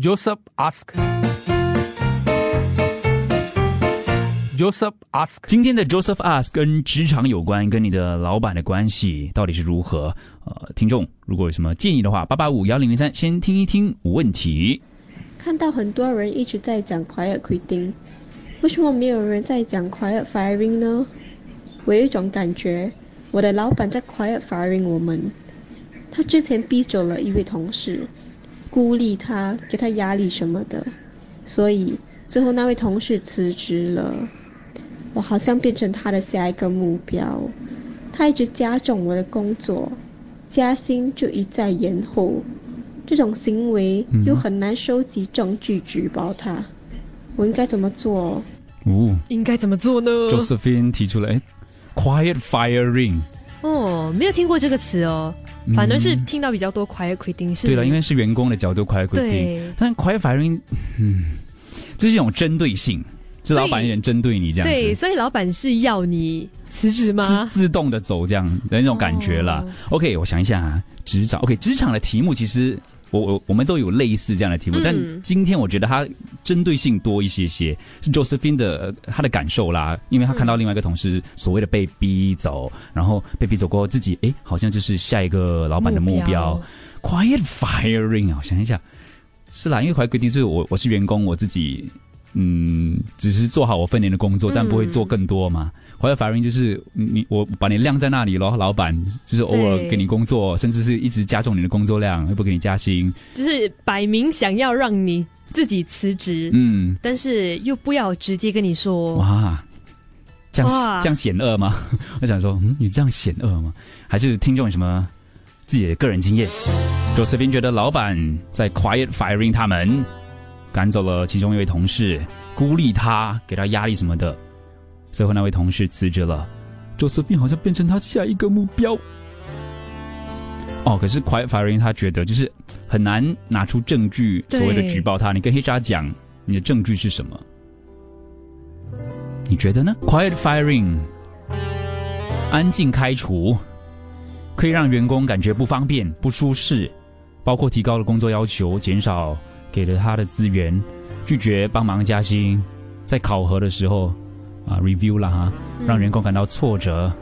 Joseph ask. Joseph ask. 今天的 Joseph ask 跟职场有关，跟你的老板的关系到底是如何？呃，听众如果有什么建议的话，八八五幺零零三，先听一听问题。看到很多人一直在讲 quiet quitting，为什么没有人在讲 quiet firing 呢？我有一种感觉，我的老板在 quiet firing 我们。他之前逼走了一位同事，孤立他，给他压力什么的，所以最后那位同事辞职了。我好像变成他的下一个目标。他一直加重我的工作，加薪就一再延后。这种行为又很难收集证据举报他，我应该怎么做？哦应该怎么做呢？，Josephine 提出了，哎，quiet firing。哦，没有听过这个词哦，反而是听到比较多 quiet quitting 是。对了，因为是员工的角度 quiet quitting，对但 quiet firing，嗯，这是一种针对性，是老板有点针对你这样对，所以老板是要你辞职吗？自动的走这样的那种感觉啦。OK，我想一下啊，职场 OK，职场的题目其实我我我们都有类似这样的题目，嗯。但今天我觉得它针对性多一些些，是 Josephine 的呃她的感受啦，因为她看到另外一个同事所谓的被逼走，然后被逼走过后，自己哎好像就是下一个老板的目标 quiet firing 啊，我想一下，是啦，因为 quiet 规定是我我是员工，我自己嗯只是做好我分内的工作，但不会做更多嘛。quiet firing 就是你我把你晾在那里咯，老板就是偶尔给你工作，甚至是一直加重你的工作量，又不给你加薪，就是摆明想要让你自己辞职，嗯，但是又不要直接跟你说。哇。这样这样险恶吗？我想说，嗯，你这样险恶吗？还是听众有什么自己的个人经验？Josephine 觉得老板在 quiet firing 他们，赶走了其中一位同事，孤立他，给他压力什么的。最后那位同事辞职了，Josephine 好像变成他下一个目标。哦，可是 quiet firing 他觉得就是很难拿出证据，所谓的举报他。你跟 HR 讲你的证据是什么？你觉得呢？Quiet firing，安静开除，可以让员工感觉不方便、不舒适，包括提高了工作要求，减少给了他的资源，拒绝帮忙加薪，在考核的时候啊 review 了哈，让员工感到挫折，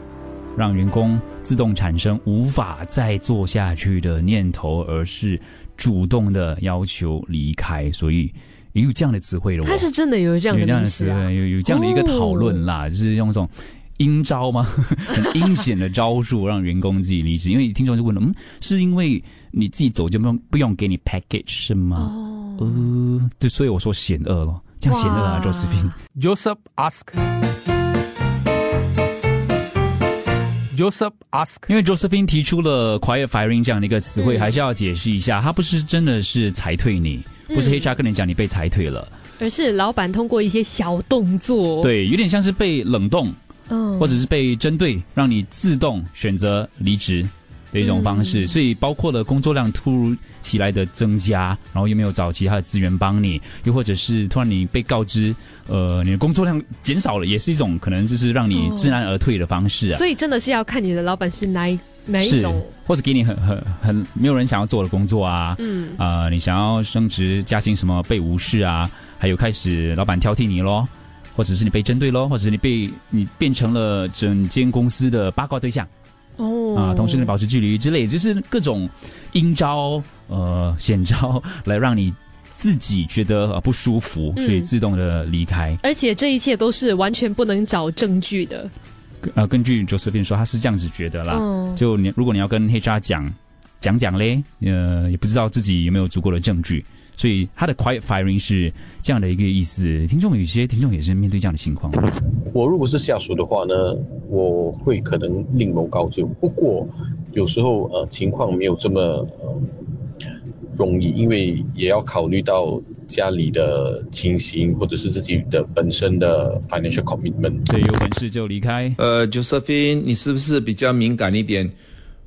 让员工自动产生无法再做下去的念头，而是主动的要求离开，所以也有这样的词汇了。他是真的有这样有的这样的词？汇，有有这样的一个讨论啦，就是用这种阴招吗？很阴险的招数让员工自己离职。因为听众就问了，嗯，是因为你自己走就不用不用给你 package 是吗？哦，呃，对，所以我说险恶咯，这样险恶啊哇，Josephine。Joseph ask. Joseph ask. 因为 Josephine 提出了 quiet firing 这样的一个词汇，嗯还是要解释一下，他不是真的是裁退你，不是 HR 跟你讲你被裁退了，而是老板通过一些小动作，，对，有点像是被冷冻，嗯或者是被针对，让你自动选择离职的一种方式。所以包括了工作量突如其来的增加，然后又没有找其他的资源帮你，又或者是突然你被告知，呃，你的工作量减少了，也是一种可能就是让你知难而退的方式啊。所以真的是要看你的老板是哪一哪一是种，，或者给你很很很没有人想要做的工作啊，嗯，啊、你想要升职加薪什么被无视啊，还有开始老板挑剔你咯，或者是你被针对咯，或者是你被你变成了整间公司的八卦对象哦。啊，同事跟你保持距离之类，就是各种阴招呃险招来让你自己觉得呃不舒服，嗯。所以自动的离开。而且这一切都是完全不能找证据的，呃，根据 Josephine 说，他是这样子觉得啦。嗯，就你如果你要跟 HR 讲讲讲嘞，呃，也不知道自己有没有足够的证据，所以他的 quiet firing 是这样的一个意思。听众有些听众也是面对这样的情况，我如果是下属的话呢，我会可能另谋高就。不过有时候呃情况没有这么呃容易，因为也要考虑到家里的情形，或者是自己的本身的 financial commitment。对，有本事就离开。呃，Josephine，你是不是比较敏感一点？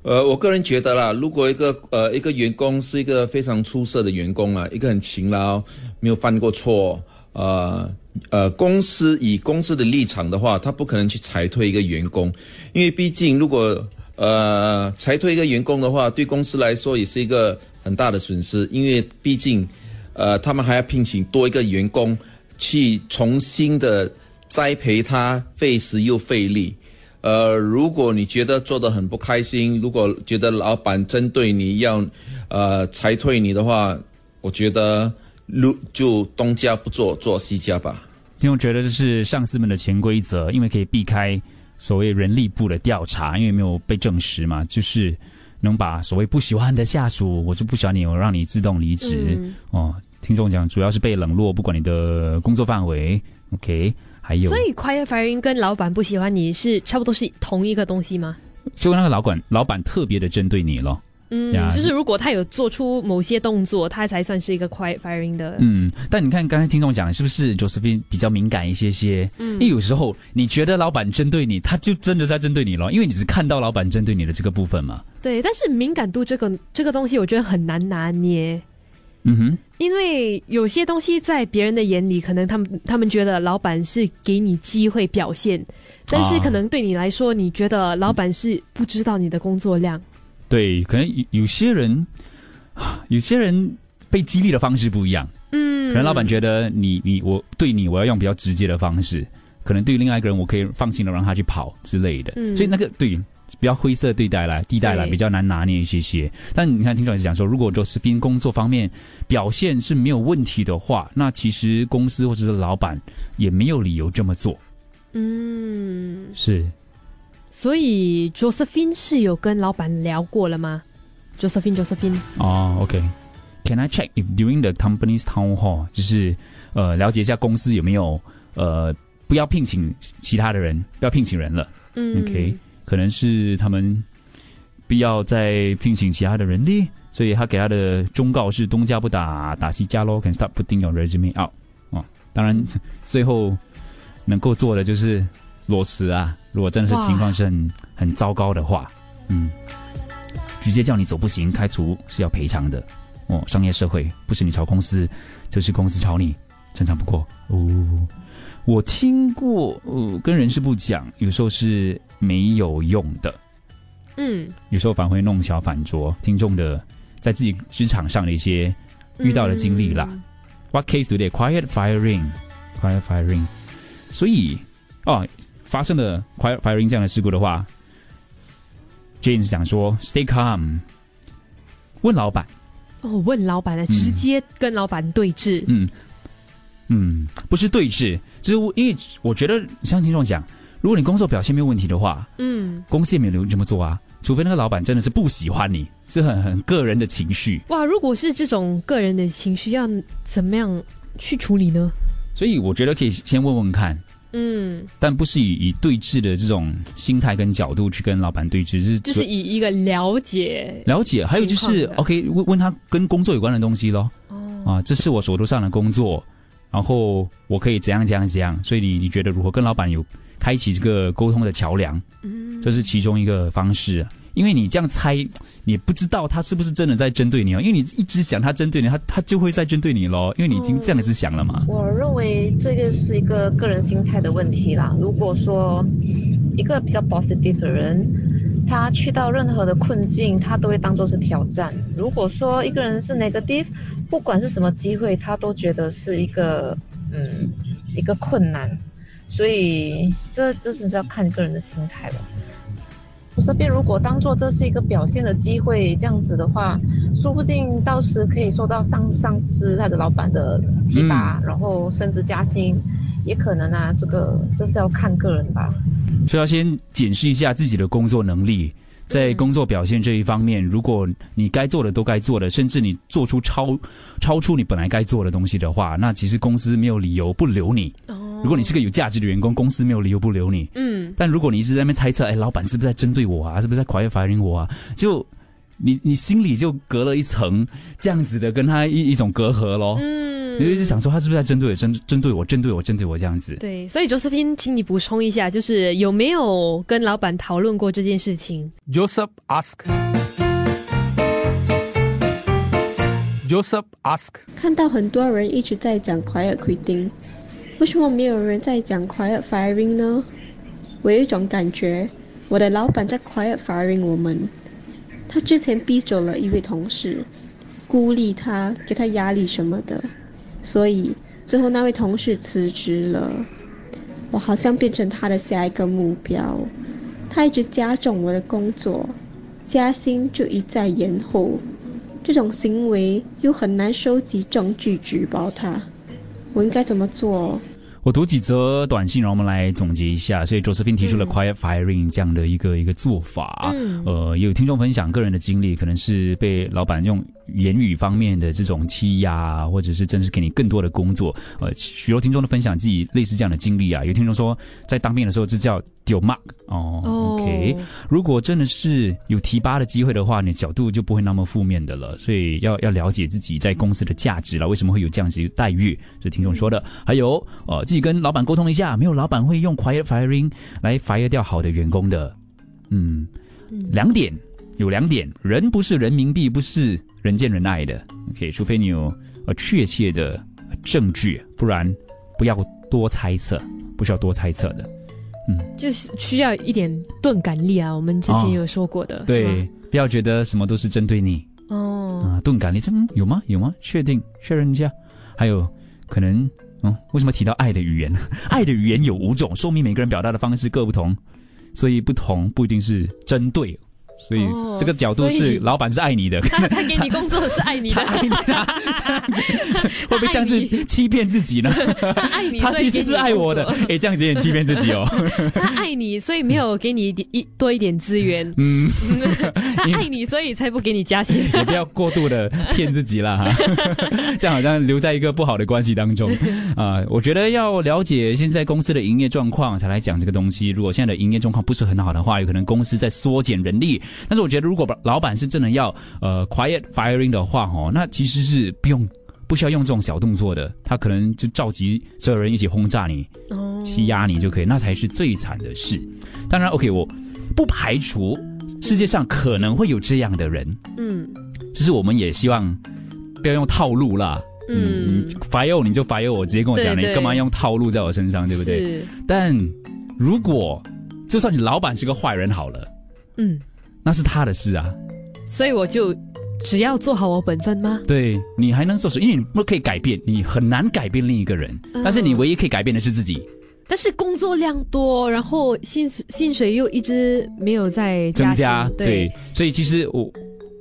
呃，我个人觉得啦，如果一个呃一个员工是一个非常出色的员工啊，一个很勤劳，没有犯过错，呃呃，公司以公司的立场的话，他不可能去裁退一个员工，因为毕竟如果呃裁退一个员工的话，对公司来说也是一个很大的损失，因为毕竟呃，他们还要聘请多一个员工去重新的栽培他，费时又费力。呃，如果你觉得做的很不开心，如果觉得老板针对你要呃裁退你的话，我觉得如就东家不做，做西家吧。听众觉得这是上司们的潜规则，因为可以避开所谓人力部的调查，因为没有被证实嘛，就是能把所谓不喜欢的下属，我就不喜欢你，我让你自动离职、嗯哦。听众讲主要是被冷落，不管你的工作范围，OK，还有所以 quiet firing 跟老板不喜欢你是差不多是同一个东西吗？就那个老板老板特别的针对你咯。嗯呀，就是如果他有做出某些动作，他才算是一个 quiet firing 的。嗯，但你看刚才听众讲的是不是 Josephine 比较敏感一些些？嗯，因为有时候你觉得老板针对你，他就真的是在针对你咯，因为你只看到老板针对你的这个部分嘛。对，但是敏感度这个这个东西，我觉得很难拿捏。嗯哼，因为有些东西在别人的眼里，可能他们他们觉得老板是给你机会表现，但是啊可能对你来说，你觉得老板是不知道你的工作量。对，可能有有些人，啊有些人被激励的方式不一样。嗯，可能老板觉得你你我对你我要用比较直接的方式，可能对于另外一个人我可以放心的让他去跑之类的，嗯。所以那个对比较灰色对待来地带来比较难拿捏一些些。但你看听众也讲说，如果 Josephine 工作方面表现是没有问题的话，那其实公司或者是老板也没有理由这么做。嗯，是所以 Josephine 是有跟老板聊过了吗？Josephine，Josephine，哦，OK。Can I check if during the company's town hall，就是呃了解一下公司有没有呃不要聘请其他的人，不要聘请人了。嗯 OK，可能是他们必要再聘请其他的人力，所以他给他的忠告是东家不打打西家咯，can start putting your resume out 哦。当然，最后能够做的就是裸辞啊。如果真的是情况是很很糟糕的话，嗯，直接叫你走不行，开除是要赔偿的哦。商业社会不是你炒公司，就是公司炒你，正常不过哦。我听过，呃，跟人事部讲，有时候是没有用的，嗯，有时候反而会弄巧反拙听众的在自己职场上的一些遇到的经历啦。What case do they quiet firing? Quiet firing. 所以哦，发生了 quiet firing 这样的事故的话，James 想说 stay calm，问老板，哦，问老板的，直接跟老板对峙。嗯嗯，不是对峙，就是我因为我觉得像听众讲，如果你工作表现没有问题的话，嗯，公司也没有留这么做啊，除非那个老板真的是不喜欢你，是很很个人的情绪。哇，如果是这种个人的情绪，要怎么样去处理呢？所以我觉得可以先问问看，嗯，但不是以以对峙的这种心态跟角度去跟老板对峙，是就是以一个了解，了解。还有就是 OK，问问他跟工作有关的东西咯。哦，啊，这是我手头上的工作，然后我可以怎样怎样怎样。所以你你觉得如何跟老板有开启这个沟通的桥梁？嗯，这是其中一个方式啊。因为你这样猜，你不知道他是不是真的在针对你哦。因为你一直想他针对你，他他就会在针对你咯。因为你已经这样子想了嘛。我认为这个是一个个人心态的问题啦。如果说一个比较 positive 的人，他去到任何的困境，他都会当做是挑战。如果说一个人是 negative，不管是什么机会，他都觉得是一个嗯一个困难。所以这这只是要看个人的心态吧。我这边如果当做这是一个表现的机会，这样子的话，说不定到时可以受到上上司他的老板的提拔，然后升职加薪，也可能啊。这个这是要看个人吧。所以要先检视一下自己的工作能力，在工作表现这一方面，如果你该做的都该做的，甚至你做出超超出你本来该做的东西的话，那其实公司没有理由不留你。哦如果你是个有价值的员工，公司没有理由不留你。嗯，但如果你一直在那边猜测，哎，老板是不是在针对我啊？是不是在 quiet firing 我啊？就你你心里就隔了一层这样子的跟他一一种隔阂咯。嗯，你就一直想说他是不是在针对我、针针对我、针对我、针对我这样子。对，所以 Josephine，请你补充一下，就是有没有跟老板讨论过这件事情？Joseph ask. Joseph ask. 看到很多人一直在讲 quiet quitting，为什么没有人在讲 quiet firing 呢？我有一种感觉，我的老板在 quiet firing 我们。他之前逼走了一位同事，孤立他，给他压力什么的，所以最后那位同事辞职了，我好像变成他的下一个目标。他一直加重我的工作，加薪就一再延后，这种行为又很难收集证据举报他，我应该怎么做？我读几则短信，然后我们来总结一下。所以 Josephine 提出了 quiet firing 这样的一个一个做法。嗯呃，有听众分享个人的经历，可能是被老板用言语方面的这种欺压，或者是真的是给你更多的工作。呃，许多听众都分享自己类似这样的经历啊。有听众说，在当兵的时候，这叫丢 mark 哦。哦 OK，如果真的是有提拔的机会的话，你角度就不会那么负面的了。所以要要了解自己在公司的价值了，为什么会有这样子的待遇？是听众说的。还有呃，自己跟老板沟通一下，没有老板会用 quiet firing 来 fire 掉好的员工的。嗯，两点有两点，人不是人民币，不是人见人爱的。OK，除非你有呃确切的证据，不然不要多猜测，不需要多猜测的。嗯就是需要一点钝感力啊。我们之前有说过的，是对，不要觉得什么都是针对你哦，啊。钝感力，这嗯有吗？有吗？确定确认一下。还有可能，嗯，为什么提到爱的语言？爱的语言有五种，说明每个人表达的方式各不同，所以不同不一定是针对。所以哦这个角度是老板是爱你的，他 他给你工作是爱你的，会不会像是欺骗自己呢？他爱你，他其实是爱我的哎，这样子有点欺骗自己哦。他爱你，所以没有给你一点一多一点资源。嗯，他爱你，所以才不给你加薪。也不要过度的骗自己了哈，这样好像留在一个不好的关系当中啊、我觉得要了解现在公司的营业状况才来讲这个东西。如果现在的营业状况不是很好的话，有可能公司在缩减人力。但是我觉得，如果老板是真的要呃 quiet firing 的话，哦，那其实是不用不需要用这种小动作的，他可能就召集所有人一起轰炸你，哦，欺压你就可以，那才是最惨的事。当然，OK，我不排除世界上可能会有这样的人，嗯。只是我们也希望不要用套路啦。嗯，，fire 你就 fire 我，直接跟我讲，你干嘛用套路在我身上，对不对？但如果就算你老板是个坏人好了，嗯，那是他的事啊。所以我就只要做好我本分吗？对你还能做什么？因为你不可以改变，你很难改变另一个人，嗯但是你唯一可以改变的是自己。但是工作量多，然后薪水薪水又一直没有在薪增加，对，所以其实我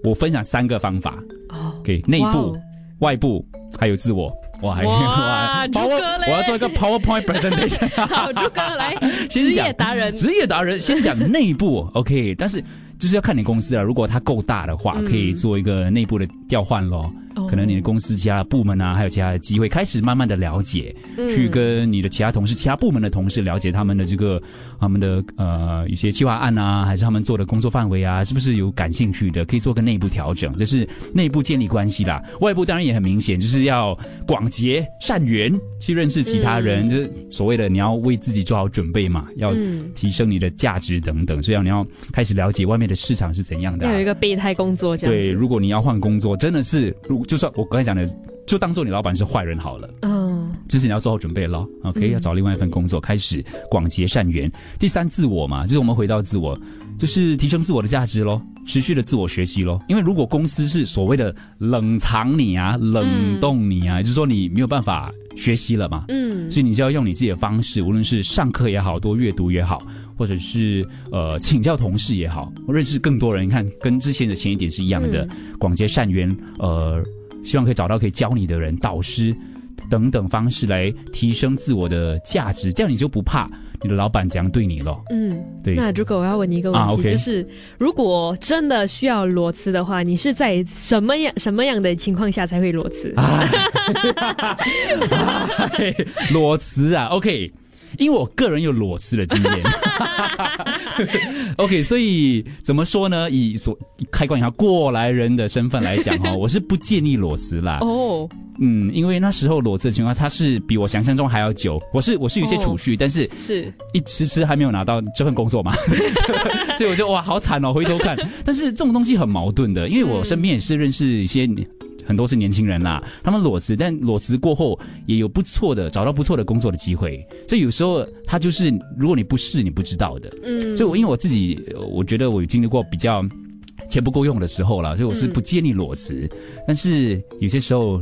我分享三个方法，哦，给内部、哦外部还有自我。哇，还哇 把我诸葛嘞我要做一个 PowerPoint presentation。好，朱哥来，先职讲业达人，职业达人先讲内部，OK，但是就是要看你公司啊，如果它够大的话，嗯可以做一个内部的调换咯。哦。可能你的公司其他部门啊，还有其他的机会，开始慢慢的了解，嗯。去跟你的其他同事、其他部门的同事了解他们的这个他们的呃一些计划案啊，还是他们做的工作范围啊，是不是有感兴趣的，可以做个内部调整，这是内部建立关系啦。外部当然也很明显，就是要广结善缘，去认识其他人，嗯就是所谓的你要为自己做好准备嘛，要嗯提升你的价值等等，所以你要开始了解外面的市场是怎样的、啊。要有一。个备胎工作这样对，如果你要换工作，真的是，如就算我刚才讲的，就当做你老板是坏人好了，嗯，就是你要做好准备咯。OK，、嗯要找另外一份工作，开始广结善缘。第三，自我嘛，就是我们回到自我，就是提升自我的价值咯，持续的自我学习咯。因为如果公司是所谓的冷藏你啊、冷冻你啊，也就是说你没有办法学习了嘛，嗯所以你就要用你自己的方式，无论是上课也好，多阅读也好，或者是呃请教同事也好，认识更多人。你看，跟之前的前一点是一样的，广结善缘，呃，希望可以找到可以教你的人、导师等等方式来提升自我的价值，这样你就不怕你的老板怎样对你了。嗯。对，那如果我要问你一个问题，就是如果真的需要裸辞的话，你是在什么样什么样的情况下才会裸辞？啊，裸辞啊，OK。因为我个人有裸辞的经验，OK，所以怎么说呢？以所开关一下过来人的身份来讲哈，我是不建议裸辞啦。哦，嗯，因为那时候裸辞的情况，它是比我想象中还要久。我是我是有一些储哦蓄，但是是一迟迟还没有拿到这份工作嘛，所以我就哇好惨哦，回头看。但是这种东西很矛盾的，因为我身边也是认识一些。很多是年轻人啦，他们裸辞，但裸辞过后也有不错的找到不错的工作的机会，所以有时候他就是如果你不试，你不知道的。嗯，所以我因为我自己，呃我觉得我有经历过比较钱不够用的时候了，所以我是不建议裸辞。但是有些时候。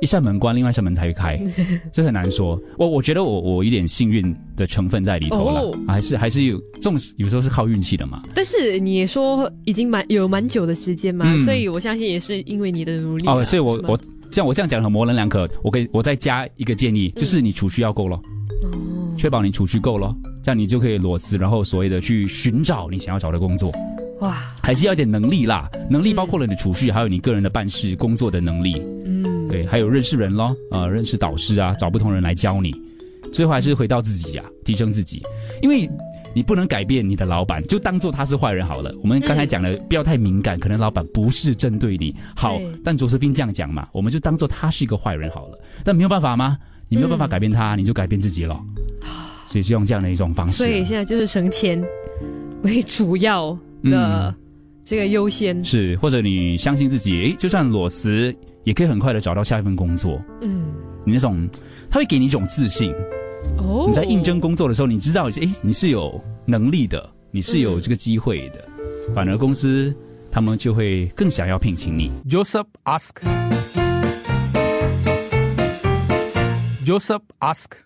一扇门关，另外一扇门才会开，这很难说。我我觉得我我有点幸运的成分在里头了，哦。还是还是有这种有时候是靠运气的嘛。但是你也说已经蛮有蛮久的时间嘛，嗯。所以我相信也是因为你的努力啊、哦，所以我我像我这样讲很模棱两可，我可以我再加一个建议，就是你储蓄要够咯，哦。确保你储蓄够咯，这样你就可以裸辞，然后所谓的去寻找你想要找的工作，哇，还是要一点能力啦。能力包括了你的储蓄，还有你个人的办事工作的能力。嗯，对，还有认识人咯，呃，认识导师啊，找不同人来教你，最后还是回到自己啊，提升自己，因为你不能改变你的老板，就当做他是坏人好了。我们刚才讲了，不要太敏感，可能老板不是针对你，好，但卓斯斌这样讲嘛，我们就当做他是一个坏人好了。但没有办法吗？你没有办法改变他，你就改变自己了。所以就用这样的一种方式啊、所以现在就是省钱为主要的嗯这个优先。是，或者你相信自己，诶，就算裸辞，也可以很快的找到下一份工作。嗯，你那种，他会给你一种自信。哦，你在应征工作的时候，你知道，诶，你是有能力的，你是有这个机会的，反而公司他们就会更想要聘请你。Joseph ask. Joseph ask.